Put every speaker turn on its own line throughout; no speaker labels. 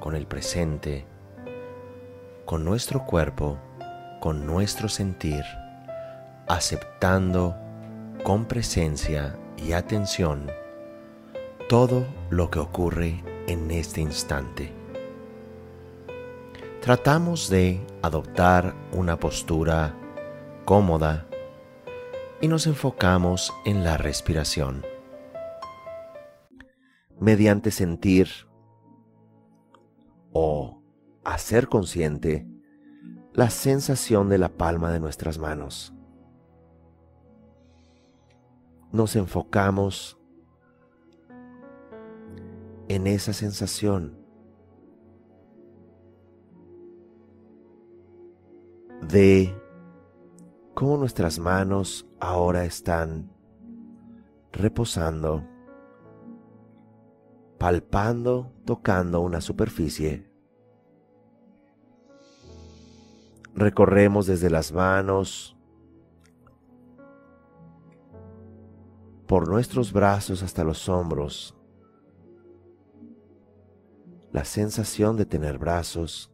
con el presente, con nuestro cuerpo, con nuestro sentir, aceptando con presencia y atención todo lo que ocurre en este instante. Tratamos de adoptar una postura cómoda y nos enfocamos en la respiración. Mediante sentir o hacer consciente la sensación de la palma de nuestras manos. Nos enfocamos en esa sensación de cómo nuestras manos ahora están reposando, palpando, tocando una superficie. Recorremos desde las manos por nuestros brazos hasta los hombros. La sensación de tener brazos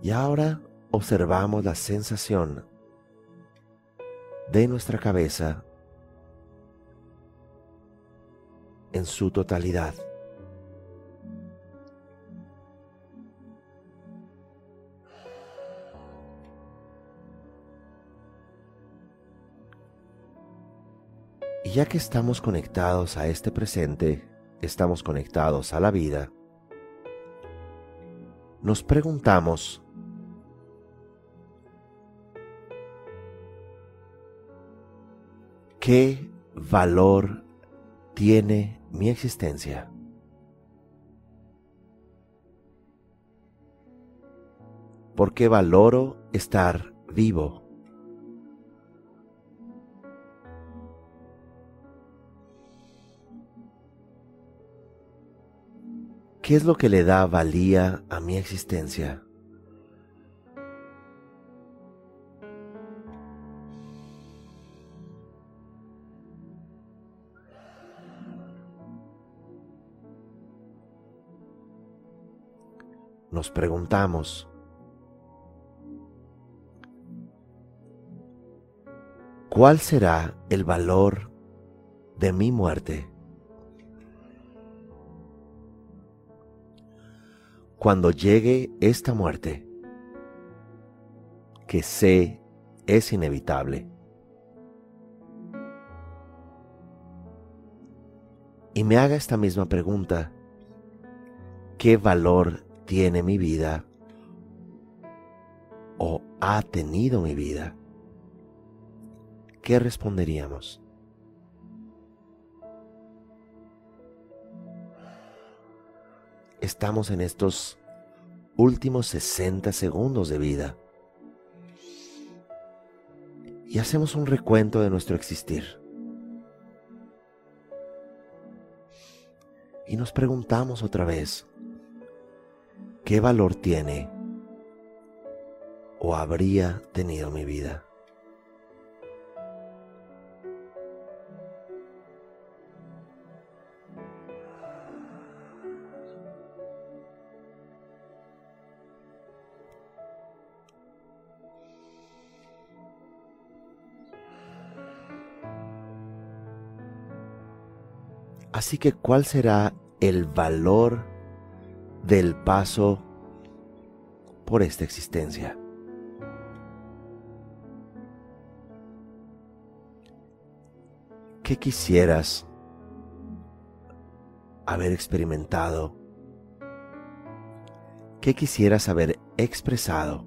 Y ahora observamos la sensación de nuestra cabeza en su totalidad. Ya que estamos conectados a este presente, estamos conectados a la vida, nos preguntamos ¿Qué valor tiene mi existencia? ¿Por qué valoro estar vivo? ¿Qué es lo que le da valía a mi existencia? nos preguntamos, ¿cuál será el valor de mi muerte? Cuando llegue esta muerte, que sé es inevitable, y me haga esta misma pregunta, ¿qué valor tiene mi vida o ha tenido mi vida, ¿qué responderíamos? Estamos en estos últimos 60 segundos de vida y hacemos un recuento de nuestro existir. Y nos preguntamos otra vez, ¿Qué valor tiene o habría tenido mi vida? Así que, ¿cuál será el valor del paso por esta existencia. ¿Qué quisieras haber experimentado? ¿Qué quisieras haber expresado?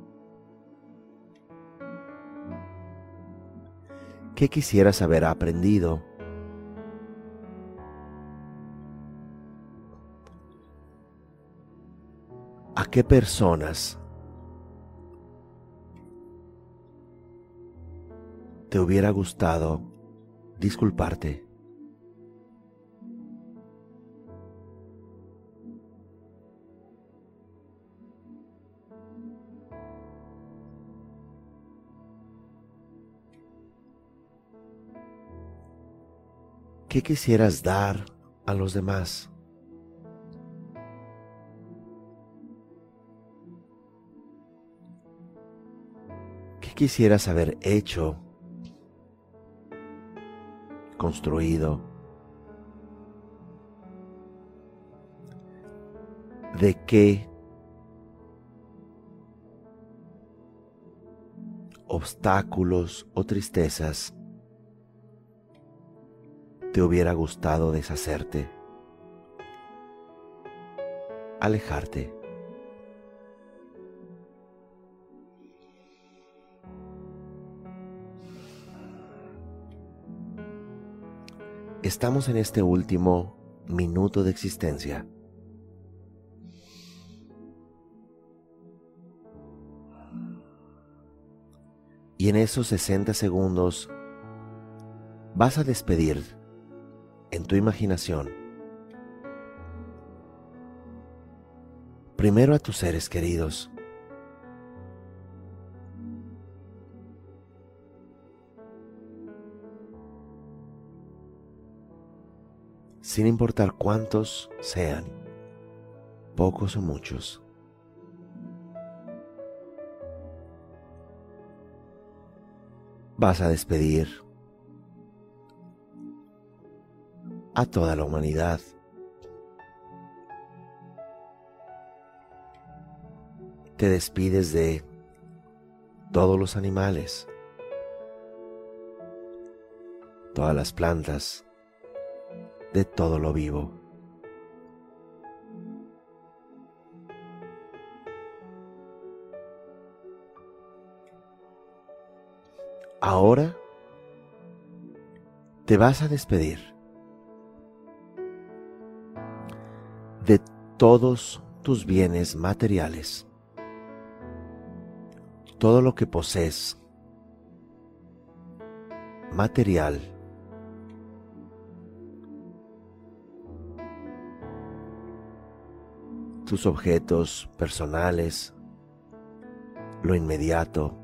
¿Qué quisieras haber aprendido? ¿A qué personas te hubiera gustado disculparte? ¿Qué quisieras dar a los demás? Quisieras haber hecho, construido? ¿De qué obstáculos o tristezas te hubiera gustado deshacerte, alejarte. Estamos en este último minuto de existencia. Y en esos 60 segundos vas a despedir en tu imaginación. Primero a tus seres queridos. Sin importar cuántos sean, pocos o muchos. Vas a despedir a toda la humanidad. Te despides de todos los animales, todas las plantas, de todo lo vivo. Ahora te vas a despedir de todos tus bienes materiales. Todo lo que posees material tus objetos personales, lo inmediato,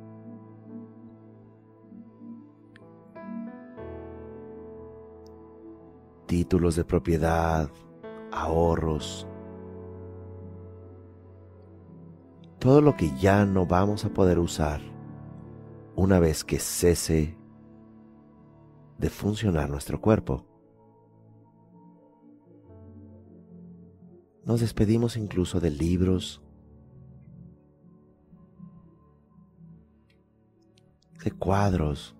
títulos de propiedad, ahorros, todo lo que ya no vamos a poder usar una vez que cese de funcionar nuestro cuerpo. Nos despedimos incluso de libros, de cuadros,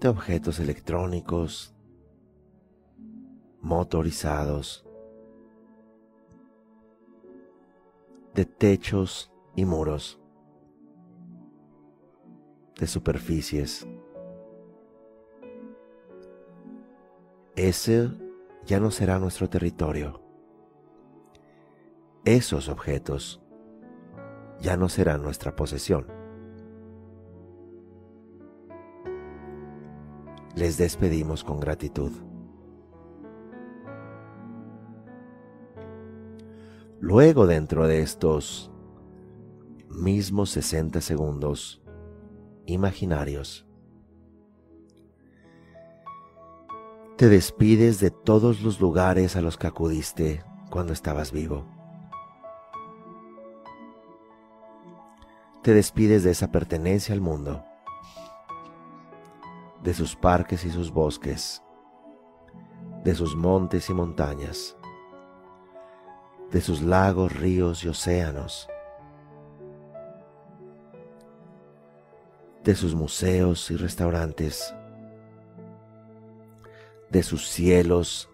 de objetos electrónicos, motorizados, de techos y muros, de superficies. Ese ya no será nuestro territorio. Esos objetos ya no serán nuestra posesión. les despedimos con gratitud. Luego dentro de estos mismos 60 segundos imaginarios, te despides de todos los lugares a los que acudiste cuando estabas vivo. Te despides de esa pertenencia al mundo de sus parques y sus bosques, de sus montes y montañas, de sus lagos, ríos y océanos, de sus museos y restaurantes, de sus cielos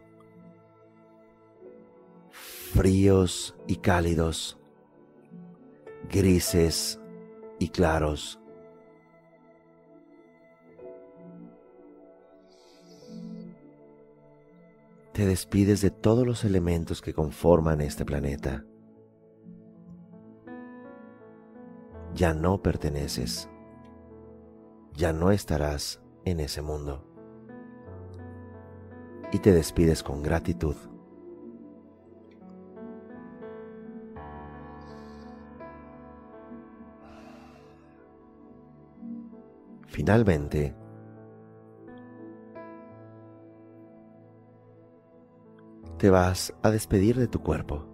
fríos y cálidos, grises y claros, te despides de todos los elementos que conforman este planeta. Ya no perteneces, ya no estarás en ese mundo. Y te despides con gratitud. Finalmente, te vas a despedir de tu cuerpo,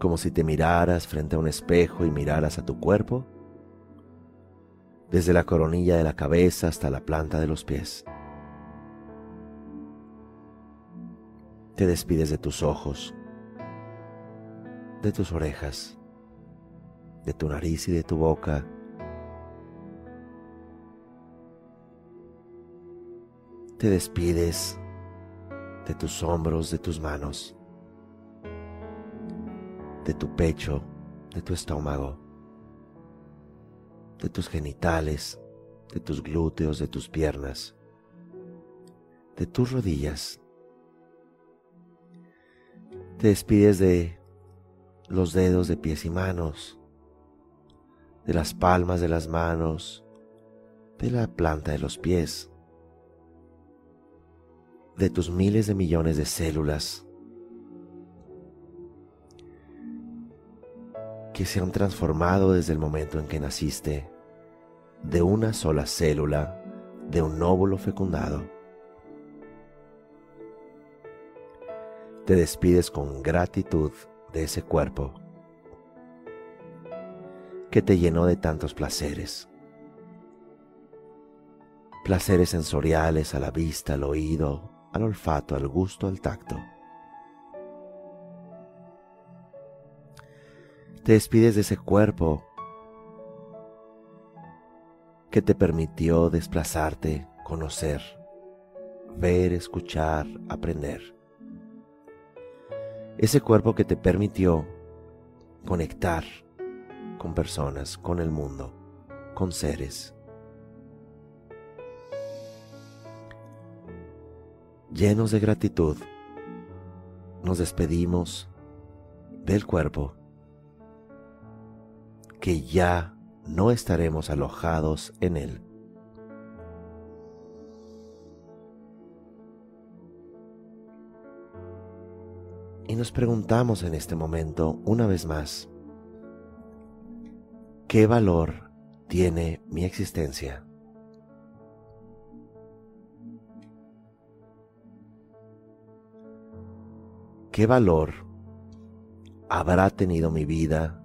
como si te miraras frente a un espejo y miraras a tu cuerpo, desde la coronilla de la cabeza hasta la planta de los pies. Te despides de tus ojos, de tus orejas, de tu nariz y de tu boca, te despides de tus hombros, de tus manos, de tu pecho, de tu estómago, de tus genitales, de tus glúteos, de tus piernas, de tus rodillas. Te despides de los dedos de pies y manos, de las palmas de las manos, de la planta de los pies, de tus miles de millones de células que se han transformado desde el momento en que naciste de una sola célula de un óvulo fecundado. Te despides con gratitud de ese cuerpo que te llenó de tantos placeres. Placeres sensoriales a la vista, al oído, al olfato, al gusto, al tacto. Te despides de ese cuerpo que te permitió desplazarte, conocer, ver, escuchar, aprender. Ese cuerpo que te permitió conectar con personas, con el mundo, con seres. llenos de gratitud, nos despedimos del cuerpo, que ya no estaremos alojados en él. Nos preguntamos en este momento una vez más, ¿qué valor tiene mi existencia? ¿Qué valor habrá tenido mi vida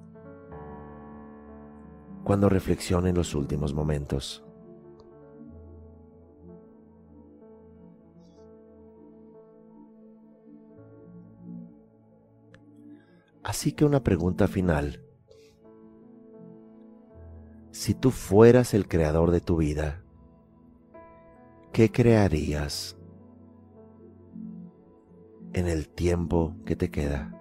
cuando reflexione en los últimos momentos? Así que una pregunta final. Si tú fueras el creador de tu vida, ¿qué crearías? en el tiempo que te queda.